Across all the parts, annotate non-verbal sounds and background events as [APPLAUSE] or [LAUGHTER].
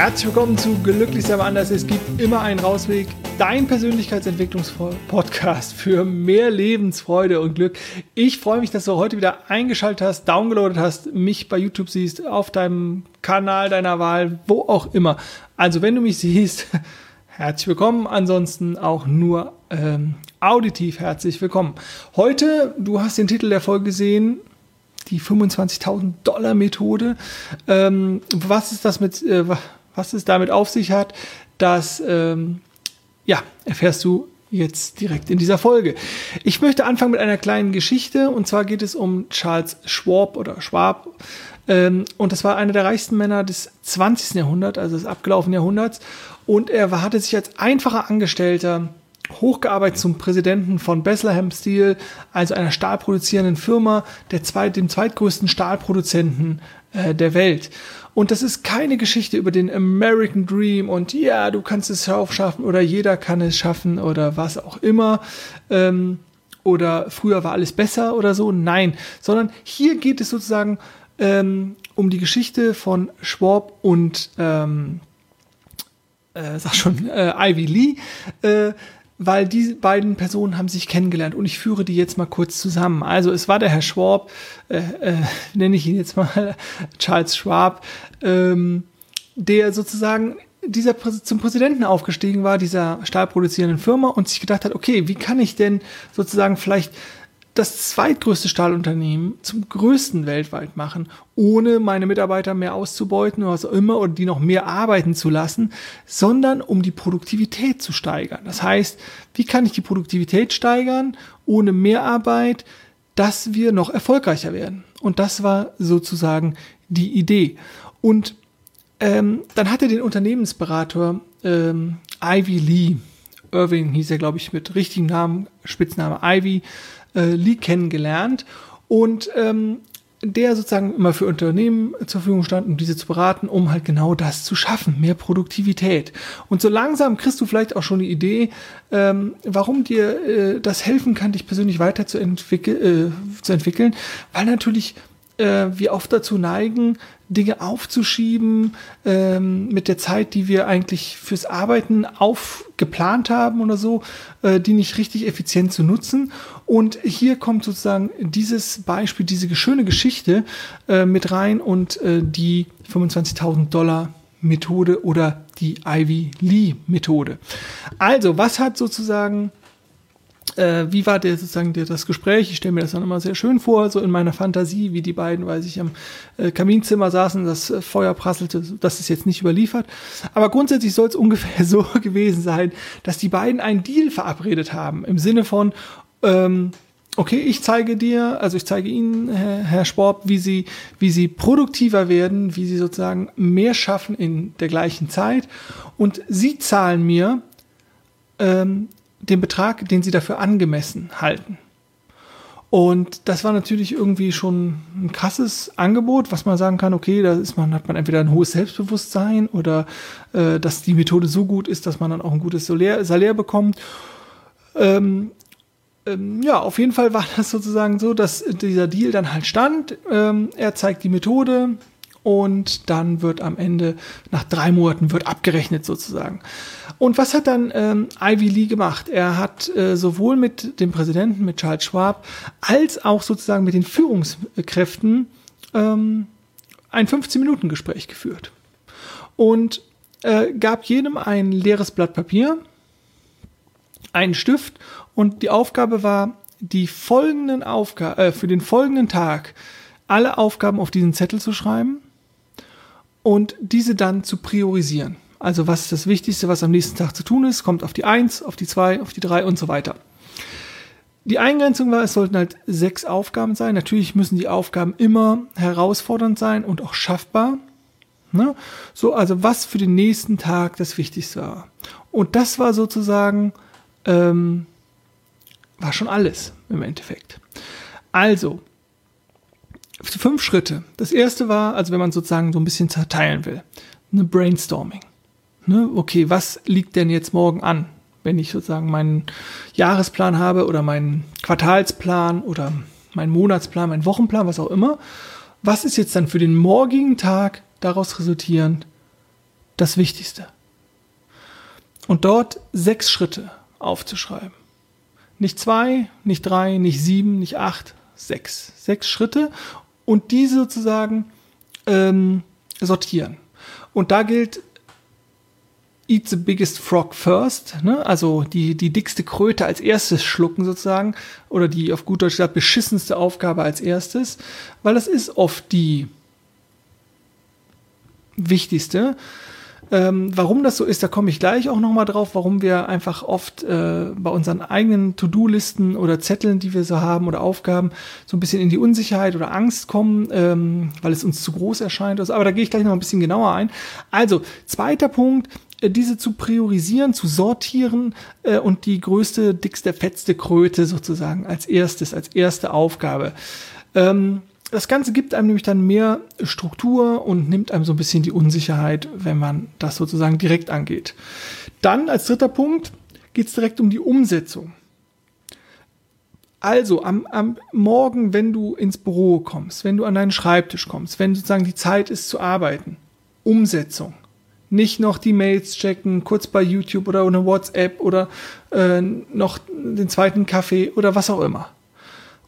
Herzlich willkommen zu Glücklich selber anders. Es gibt immer einen Rausweg. Dein Persönlichkeitsentwicklungspodcast für mehr Lebensfreude und Glück. Ich freue mich, dass du heute wieder eingeschaltet hast, downgeloadet hast, mich bei YouTube siehst, auf deinem Kanal deiner Wahl, wo auch immer. Also wenn du mich siehst, [LAUGHS] herzlich willkommen. Ansonsten auch nur ähm, auditiv herzlich willkommen. Heute, du hast den Titel der Folge gesehen, die 25.000 Dollar Methode. Ähm, was ist das mit, äh, was es damit auf sich hat, das ähm, ja, erfährst du jetzt direkt in dieser Folge. Ich möchte anfangen mit einer kleinen Geschichte und zwar geht es um Charles Schwab oder Schwab. Ähm, und das war einer der reichsten Männer des 20. Jahrhunderts, also des abgelaufenen Jahrhunderts. Und er hatte sich als einfacher Angestellter hochgearbeitet zum Präsidenten von Bethlehem Steel, also einer stahlproduzierenden Firma, der zweit, dem zweitgrößten Stahlproduzenten äh, der Welt. Und das ist keine Geschichte über den American Dream und ja, du kannst es schaffen oder jeder kann es schaffen oder was auch immer. Ähm, oder früher war alles besser oder so. Nein, sondern hier geht es sozusagen ähm, um die Geschichte von Schwab und ähm, äh, sag schon, äh, Ivy Lee. Äh, weil die beiden Personen haben sich kennengelernt und ich führe die jetzt mal kurz zusammen. Also es war der Herr Schwab, äh, äh, nenne ich ihn jetzt mal [LAUGHS] Charles Schwab, ähm, der sozusagen dieser zum Präsidenten aufgestiegen war, dieser stahlproduzierenden Firma und sich gedacht hat, okay, wie kann ich denn sozusagen vielleicht das zweitgrößte Stahlunternehmen zum größten weltweit machen, ohne meine Mitarbeiter mehr auszubeuten oder was auch immer oder die noch mehr arbeiten zu lassen, sondern um die Produktivität zu steigern. Das heißt, wie kann ich die Produktivität steigern ohne Mehrarbeit, dass wir noch erfolgreicher werden? Und das war sozusagen die Idee. Und ähm, dann hat er den Unternehmensberater ähm, Ivy Lee, Irving hieß er, glaube ich, mit richtigem Namen, Spitzname Ivy, äh, Lee kennengelernt und ähm, der sozusagen immer für Unternehmen zur Verfügung stand, um diese zu beraten, um halt genau das zu schaffen, mehr Produktivität. Und so langsam kriegst du vielleicht auch schon die Idee, ähm, warum dir äh, das helfen kann, dich persönlich weiterzuentwickeln, äh, zu entwickeln, weil natürlich äh, wir oft dazu neigen, Dinge aufzuschieben ähm, mit der Zeit, die wir eigentlich fürs Arbeiten aufgeplant haben oder so, äh, die nicht richtig effizient zu nutzen. Und hier kommt sozusagen dieses Beispiel, diese schöne Geschichte äh, mit rein und äh, die 25.000 Dollar Methode oder die Ivy Lee Methode. Also, was hat sozusagen äh, wie war der sozusagen der, das Gespräch? Ich stelle mir das dann immer sehr schön vor, so in meiner Fantasie, wie die beiden, weil sich am äh, Kaminzimmer saßen, das äh, Feuer prasselte. Das ist jetzt nicht überliefert. Aber grundsätzlich soll es [LAUGHS] ungefähr so gewesen sein, dass die beiden einen Deal verabredet haben. Im Sinne von, ähm, okay, ich zeige dir, also ich zeige Ihnen, Herr, Herr Sporb, wie Sie, wie Sie produktiver werden, wie Sie sozusagen mehr schaffen in der gleichen Zeit. Und Sie zahlen mir ähm, den Betrag, den sie dafür angemessen halten. Und das war natürlich irgendwie schon ein krasses Angebot, was man sagen kann, okay, da ist man, hat man entweder ein hohes Selbstbewusstsein oder äh, dass die Methode so gut ist, dass man dann auch ein gutes Salär, Salär bekommt. Ähm, ähm, ja, auf jeden Fall war [LAUGHS] das sozusagen so, dass dieser Deal dann halt stand. Ähm, er zeigt die Methode und dann wird am Ende nach drei Monaten wird abgerechnet sozusagen. Und was hat dann ähm, Ivy Lee gemacht? Er hat äh, sowohl mit dem Präsidenten, mit Charles Schwab, als auch sozusagen mit den Führungskräften ähm, ein 15-Minuten-Gespräch geführt. Und äh, gab jedem ein leeres Blatt Papier, einen Stift und die Aufgabe war, die folgenden Aufgaben, äh, für den folgenden Tag alle Aufgaben auf diesen Zettel zu schreiben und diese dann zu priorisieren. Also was ist das Wichtigste, was am nächsten Tag zu tun ist, kommt auf die 1, auf die 2, auf die 3 und so weiter. Die Eingrenzung war, es sollten halt sechs Aufgaben sein. Natürlich müssen die Aufgaben immer herausfordernd sein und auch schaffbar. Ne? So, also was für den nächsten Tag das Wichtigste war. Und das war sozusagen, ähm, war schon alles im Endeffekt. Also, fünf Schritte. Das erste war, also wenn man sozusagen so ein bisschen zerteilen will, eine Brainstorming. Ne? Okay, was liegt denn jetzt morgen an? Wenn ich sozusagen meinen Jahresplan habe oder meinen Quartalsplan oder meinen Monatsplan, meinen Wochenplan, was auch immer. Was ist jetzt dann für den morgigen Tag daraus resultierend das Wichtigste. Und dort sechs Schritte aufzuschreiben. Nicht zwei, nicht drei, nicht sieben, nicht acht, sechs. Sechs Schritte und diese sozusagen ähm, sortieren. Und da gilt, eat the biggest frog first, ne? also die, die dickste Kröte als erstes schlucken sozusagen, oder die auf gut Deutsch gesagt beschissenste Aufgabe als erstes, weil das ist oft die wichtigste. Ähm, warum das so ist, da komme ich gleich auch nochmal drauf, warum wir einfach oft äh, bei unseren eigenen To-Do-Listen oder Zetteln, die wir so haben oder Aufgaben, so ein bisschen in die Unsicherheit oder Angst kommen, ähm, weil es uns zu groß erscheint. Aber da gehe ich gleich noch ein bisschen genauer ein. Also, zweiter Punkt, äh, diese zu priorisieren, zu sortieren äh, und die größte, dickste, fetzte Kröte sozusagen als erstes, als erste Aufgabe. Ähm, das Ganze gibt einem nämlich dann mehr Struktur und nimmt einem so ein bisschen die Unsicherheit, wenn man das sozusagen direkt angeht. Dann als dritter Punkt geht es direkt um die Umsetzung. Also am, am Morgen, wenn du ins Büro kommst, wenn du an deinen Schreibtisch kommst, wenn sozusagen die Zeit ist zu arbeiten, Umsetzung. Nicht noch die Mails checken, kurz bei YouTube oder eine WhatsApp oder äh, noch den zweiten Kaffee oder was auch immer.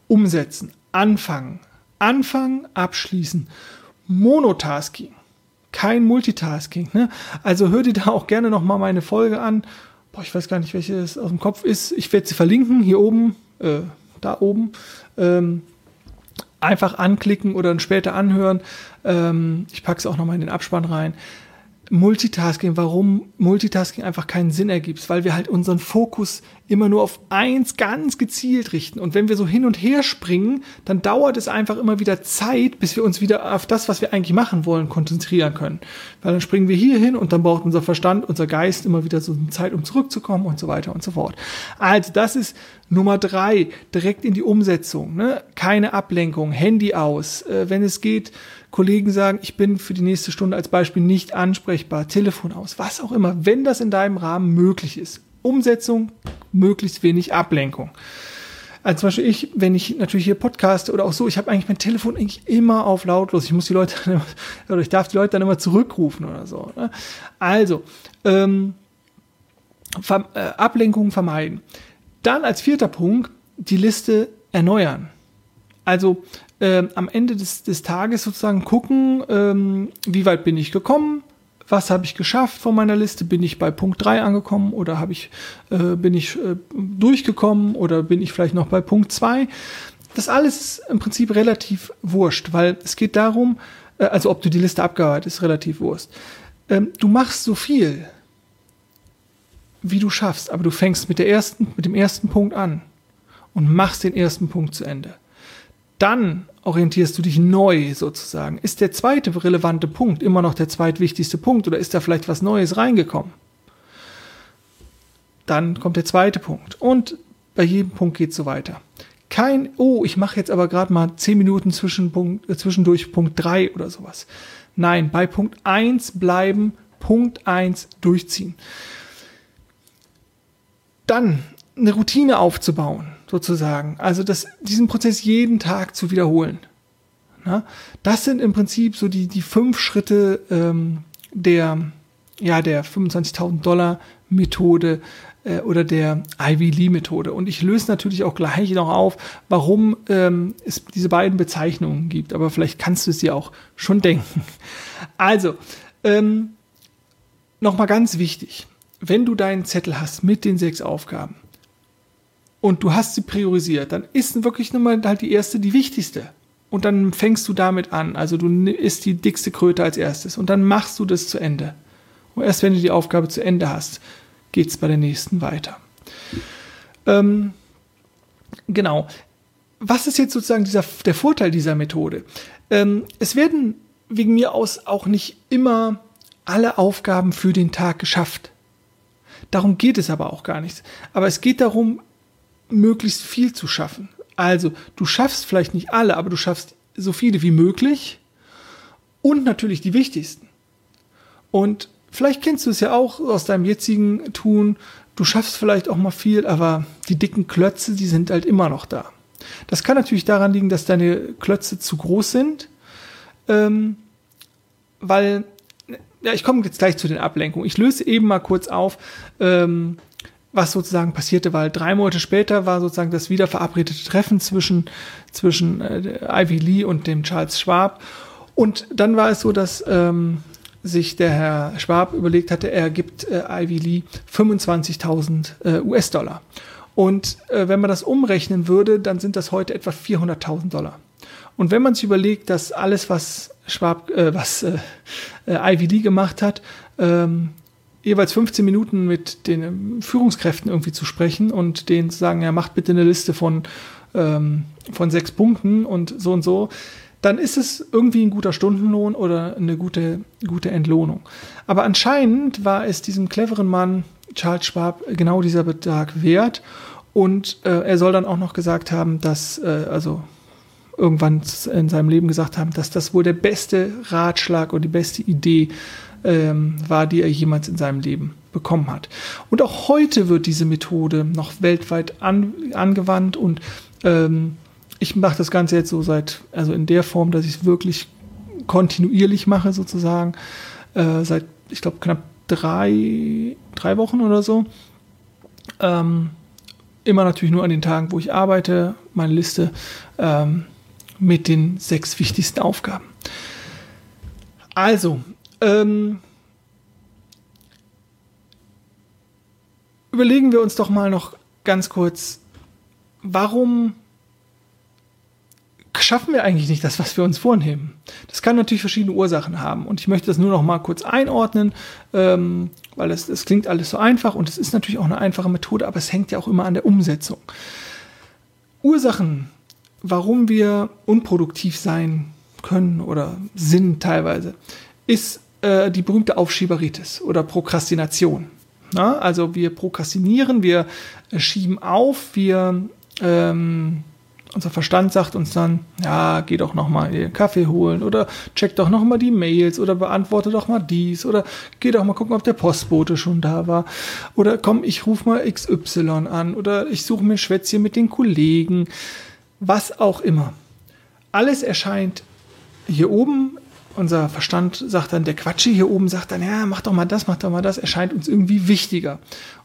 Umsetzen, anfangen, Anfangen, abschließen. Monotasking, kein Multitasking. Ne? Also hör dir da auch gerne noch mal meine Folge an. Boah, ich weiß gar nicht, welche es aus dem Kopf ist. Ich werde sie verlinken, hier oben, äh, da oben. Ähm, einfach anklicken oder dann später anhören. Ähm, ich packe es auch noch mal in den Abspann rein. Multitasking, warum Multitasking einfach keinen Sinn ergibt, weil wir halt unseren Fokus immer nur auf eins ganz gezielt richten. Und wenn wir so hin und her springen, dann dauert es einfach immer wieder Zeit, bis wir uns wieder auf das, was wir eigentlich machen wollen, konzentrieren können. Weil dann springen wir hier hin und dann braucht unser Verstand, unser Geist immer wieder so eine Zeit, um zurückzukommen und so weiter und so fort. Also das ist Nummer drei, direkt in die Umsetzung. Ne? Keine Ablenkung, Handy aus, äh, wenn es geht Kollegen sagen, ich bin für die nächste Stunde als Beispiel nicht ansprechbar, Telefon aus, was auch immer, wenn das in deinem Rahmen möglich ist. Umsetzung, möglichst wenig Ablenkung. Also zum Beispiel ich, wenn ich natürlich hier podcaste oder auch so, ich habe eigentlich mein Telefon eigentlich immer auf lautlos. Ich muss die Leute [LAUGHS] dann immer, oder ich darf die Leute dann immer zurückrufen oder so. Ne? Also, ähm, Ver äh, Ablenkung vermeiden. Dann als vierter Punkt die Liste erneuern. Also ähm, am Ende des, des Tages sozusagen gucken, ähm, wie weit bin ich gekommen, was habe ich geschafft von meiner Liste, bin ich bei Punkt 3 angekommen oder habe ich, äh, bin ich äh, durchgekommen oder bin ich vielleicht noch bei Punkt 2. Das alles ist im Prinzip relativ wurscht, weil es geht darum, äh, also ob du die Liste abgearbeitet ist relativ wurscht. Ähm, du machst so viel, wie du schaffst, aber du fängst mit, der ersten, mit dem ersten Punkt an und machst den ersten Punkt zu Ende. Dann orientierst du dich neu sozusagen. Ist der zweite relevante Punkt immer noch der zweitwichtigste Punkt oder ist da vielleicht was Neues reingekommen? Dann kommt der zweite Punkt und bei jedem Punkt geht es so weiter. Kein, oh, ich mache jetzt aber gerade mal zehn Minuten zwischen Punkt, äh, zwischendurch Punkt drei oder sowas. Nein, bei Punkt eins bleiben, Punkt eins durchziehen. Dann eine Routine aufzubauen sozusagen. Also das, diesen Prozess jeden Tag zu wiederholen. Na, das sind im Prinzip so die, die fünf Schritte ähm, der, ja, der 25.000 Dollar Methode äh, oder der Ivy Lee Methode. Und ich löse natürlich auch gleich noch auf, warum ähm, es diese beiden Bezeichnungen gibt. Aber vielleicht kannst du es dir auch schon denken. [LAUGHS] Also, ähm, nochmal ganz wichtig. Wenn du deinen Zettel hast mit den sechs Aufgaben, und du hast sie priorisiert, dann ist wirklich nur mal halt die erste die wichtigste. Und dann fängst du damit an. Also du isst die dickste Kröte als erstes und dann machst du das zu Ende. Und erst wenn du die Aufgabe zu Ende hast, geht es bei der nächsten weiter. Ähm, genau. Was ist jetzt sozusagen dieser, der Vorteil dieser Methode? Ähm, es werden wegen mir aus auch nicht immer alle Aufgaben für den Tag geschafft. Darum geht es aber auch gar nicht. Aber es geht darum, möglichst viel zu schaffen. Also, du schaffst vielleicht nicht alle, aber du schaffst so viele wie möglich und natürlich die wichtigsten. Und vielleicht kennst du es ja auch aus deinem jetzigen Tun. Du schaffst vielleicht auch mal viel, aber die dicken Klötze, die sind halt immer noch da. Das kann natürlich daran liegen, dass deine Klötze zu groß sind, ähm, weil ja, ich komme jetzt gleich zu den Ablenkungen. Ich löse eben mal kurz auf, ähm, was sozusagen passierte, weil drei Monate später war sozusagen das wieder verabredete Treffen zwischen, zwischen äh, Ivy Lee und dem Charles Schwab. Und dann war es so, dass ähm, sich der Herr Schwab überlegt hatte, er gibt äh, Ivy Lee 25.000 äh, US-Dollar. Und äh, wenn man das umrechnen würde, dann sind das heute etwa 400.000 Dollar. Und wenn man sich überlegt, dass alles, was Schwab, äh, was äh, äh Ivy Lee gemacht hat, ähm, jeweils 15 Minuten mit den ähm, Führungskräften irgendwie zu sprechen und denen zu sagen, ja, macht bitte eine Liste von, ähm, von sechs Punkten und so und so, dann ist es irgendwie ein guter Stundenlohn oder eine gute, gute Entlohnung. Aber anscheinend war es diesem cleveren Mann, Charles Schwab, genau dieser Betrag wert. Und äh, er soll dann auch noch gesagt haben, dass, äh, also irgendwann in seinem Leben gesagt haben, dass das wohl der beste Ratschlag und die beste Idee ähm, war, die er jemals in seinem Leben bekommen hat. Und auch heute wird diese Methode noch weltweit an, angewandt und ähm, ich mache das Ganze jetzt so seit, also in der Form, dass ich es wirklich kontinuierlich mache, sozusagen, äh, seit, ich glaube, knapp drei, drei Wochen oder so. Ähm, immer natürlich nur an den Tagen, wo ich arbeite, meine Liste ähm, mit den sechs wichtigsten Aufgaben. Also, ähm, überlegen wir uns doch mal noch ganz kurz, warum schaffen wir eigentlich nicht das, was wir uns vornehmen? Das kann natürlich verschiedene Ursachen haben. Und ich möchte das nur noch mal kurz einordnen, ähm, weil es, es klingt alles so einfach und es ist natürlich auch eine einfache Methode, aber es hängt ja auch immer an der Umsetzung. Ursachen, warum wir unproduktiv sein können oder sind teilweise, ist äh, die berühmte Aufschieberitis oder Prokrastination. Na, also wir prokrastinieren, wir äh, schieben auf, wir ähm, unser Verstand sagt uns dann, ja, geh doch noch mal den Kaffee holen oder check doch noch mal die Mails oder beantworte doch mal dies oder geh doch mal gucken, ob der Postbote schon da war oder komm, ich ruf mal XY an oder ich suche mir Schwätzchen mit den Kollegen, was auch immer. Alles erscheint hier oben unser Verstand sagt dann, der Quatsche hier oben sagt dann, ja, mach doch mal das, mach doch mal das, erscheint uns irgendwie wichtiger.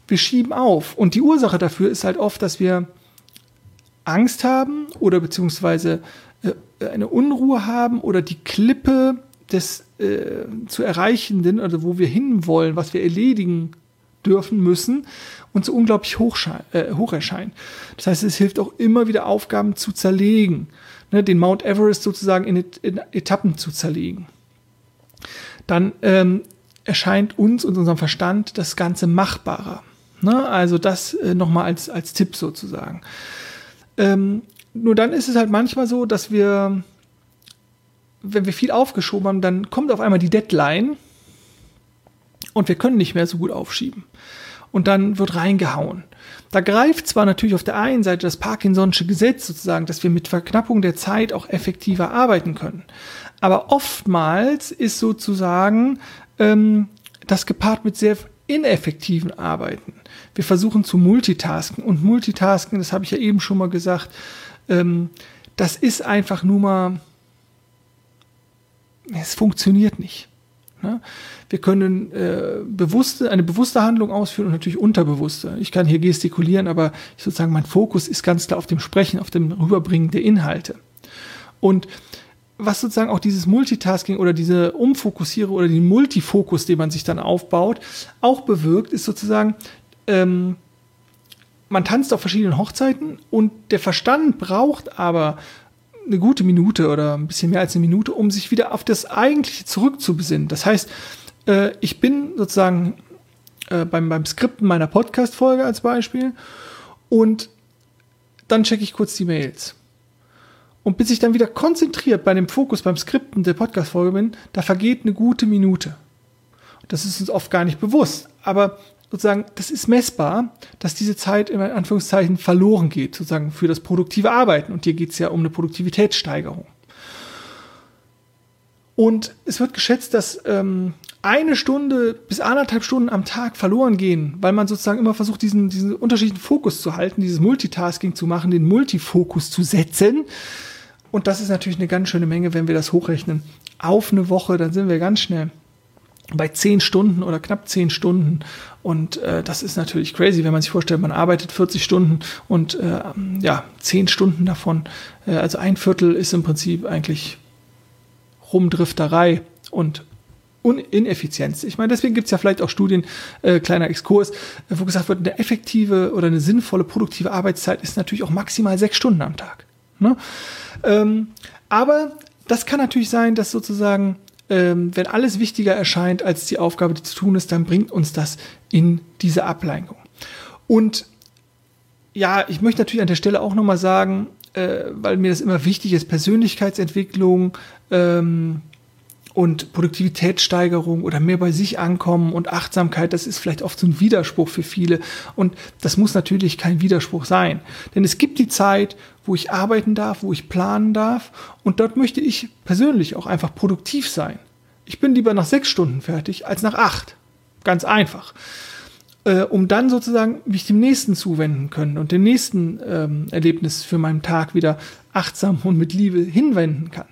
Wir schieben auf. Und die Ursache dafür ist halt oft, dass wir Angst haben oder beziehungsweise äh, eine Unruhe haben oder die Klippe des äh, zu erreichenden, also wo wir hinwollen, was wir erledigen dürfen müssen, uns so unglaublich hoch, äh, hoch erscheint. Das heißt, es hilft auch immer wieder Aufgaben zu zerlegen ne, den Mount Everest sozusagen in, in Etappen zu zerlegen. Dann ähm, erscheint uns und unserem Verstand das Ganze machbarer. Ne? Also das äh, nochmal als, als Tipp sozusagen. Ähm, nur dann ist es halt manchmal so, dass wir, wenn wir viel aufgeschoben haben, dann kommt auf einmal die Deadline und wir können nicht mehr so gut aufschieben. Und dann wird reingehauen. Da greift zwar natürlich auf der einen Seite das Parkinson'sche Gesetz sozusagen, dass wir mit Verknappung der Zeit auch effektiver arbeiten können. Aber oftmals ist sozusagen ähm, das gepaart mit sehr ineffektiven Arbeiten. Wir versuchen zu multitasken und Multitasken, das habe ich ja eben schon mal gesagt, ähm, das ist einfach nur mal, es funktioniert nicht. Ne? Wir können äh, bewusste, eine bewusste Handlung ausführen und natürlich unterbewusste. Ich kann hier gestikulieren, aber ich sozusagen mein Fokus ist ganz klar auf dem Sprechen, auf dem Rüberbringen der Inhalte. Und was sozusagen auch dieses Multitasking oder diese Umfokussiere oder den Multifokus, den man sich dann aufbaut, auch bewirkt, ist sozusagen, ähm, man tanzt auf verschiedenen Hochzeiten und der Verstand braucht aber eine gute Minute oder ein bisschen mehr als eine Minute, um sich wieder auf das Eigentliche zurückzubesinnen. Das heißt, äh, ich bin sozusagen äh, beim, beim Skripten meiner Podcast-Folge als Beispiel und dann checke ich kurz die Mails. Und bis ich dann wieder konzentriert bei dem Fokus beim Skripten der Podcast-Folge bin, da vergeht eine gute Minute. Das ist uns oft gar nicht bewusst. Aber sozusagen, das ist messbar, dass diese Zeit in Anführungszeichen verloren geht, sozusagen für das produktive Arbeiten. Und hier geht es ja um eine Produktivitätssteigerung. Und es wird geschätzt, dass ähm, eine Stunde bis anderthalb Stunden am Tag verloren gehen, weil man sozusagen immer versucht, diesen, diesen unterschiedlichen Fokus zu halten, dieses Multitasking zu machen, den Multifokus zu setzen. Und das ist natürlich eine ganz schöne Menge, wenn wir das hochrechnen. Auf eine Woche, dann sind wir ganz schnell bei zehn Stunden oder knapp zehn Stunden. Und äh, das ist natürlich crazy, wenn man sich vorstellt, man arbeitet 40 Stunden und äh, ja, zehn Stunden davon, äh, also ein Viertel ist im Prinzip eigentlich Rumdrifterei und Ineffizienz. Ich meine, deswegen gibt es ja vielleicht auch Studien, äh, kleiner Exkurs, äh, wo gesagt wird, eine effektive oder eine sinnvolle, produktive Arbeitszeit ist natürlich auch maximal sechs Stunden am Tag. Ne? Ähm, aber das kann natürlich sein, dass sozusagen ähm, wenn alles wichtiger erscheint als die Aufgabe, die zu tun ist, dann bringt uns das in diese Ablenkung. Und ja, ich möchte natürlich an der Stelle auch nochmal sagen, äh, weil mir das immer wichtig ist, Persönlichkeitsentwicklung ähm, und Produktivitätssteigerung oder mehr bei sich ankommen und Achtsamkeit, das ist vielleicht oft so ein Widerspruch für viele. Und das muss natürlich kein Widerspruch sein. Denn es gibt die Zeit, wo ich arbeiten darf, wo ich planen darf. Und dort möchte ich persönlich auch einfach produktiv sein. Ich bin lieber nach sechs Stunden fertig als nach acht. Ganz einfach. Äh, um dann sozusagen mich dem nächsten zuwenden können und dem nächsten ähm, Erlebnis für meinen Tag wieder achtsam und mit Liebe hinwenden kann.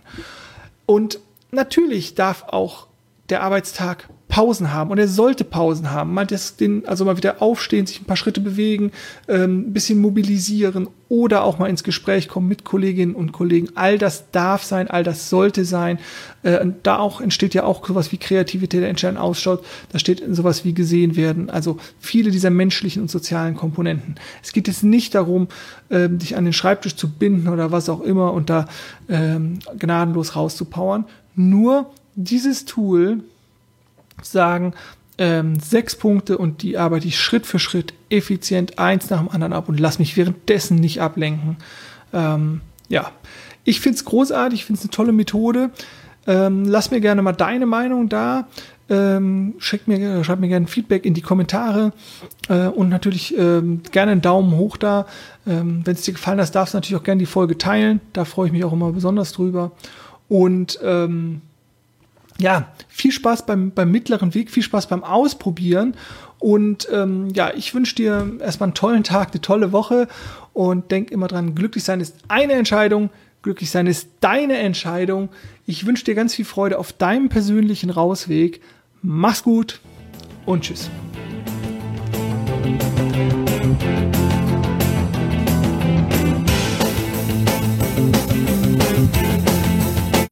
Und natürlich darf auch der Arbeitstag Pausen haben und er sollte Pausen haben. Mal das, den, also mal wieder aufstehen, sich ein paar Schritte bewegen, ähm, ein bisschen mobilisieren oder auch mal ins Gespräch kommen mit Kolleginnen und Kollegen. All das darf sein, all das sollte sein. Äh, und da auch entsteht ja auch sowas wie Kreativität, der entscheidend ausschaut. Da steht sowas wie gesehen werden. Also viele dieser menschlichen und sozialen Komponenten. Es geht jetzt nicht darum, ähm, dich an den Schreibtisch zu binden oder was auch immer und da ähm, gnadenlos rauszupowern. Nur dieses Tool sagen, ähm, sechs Punkte und die arbeite ich Schritt für Schritt effizient eins nach dem anderen ab und lass mich währenddessen nicht ablenken. Ähm, ja, ich finde es großartig, ich finde es eine tolle Methode. Ähm, lass mir gerne mal deine Meinung da. Ähm, schick mir, schreib mir gerne Feedback in die Kommentare äh, und natürlich ähm, gerne einen Daumen hoch da. Ähm, Wenn es dir gefallen hat, darfst du natürlich auch gerne die Folge teilen. Da freue ich mich auch immer besonders drüber. Und ähm, ja, viel Spaß beim, beim mittleren Weg, viel Spaß beim Ausprobieren. Und ähm, ja, ich wünsche dir erstmal einen tollen Tag, eine tolle Woche und denk immer dran, glücklich sein ist eine Entscheidung, glücklich sein ist deine Entscheidung. Ich wünsche dir ganz viel Freude auf deinem persönlichen Rausweg. Mach's gut und tschüss.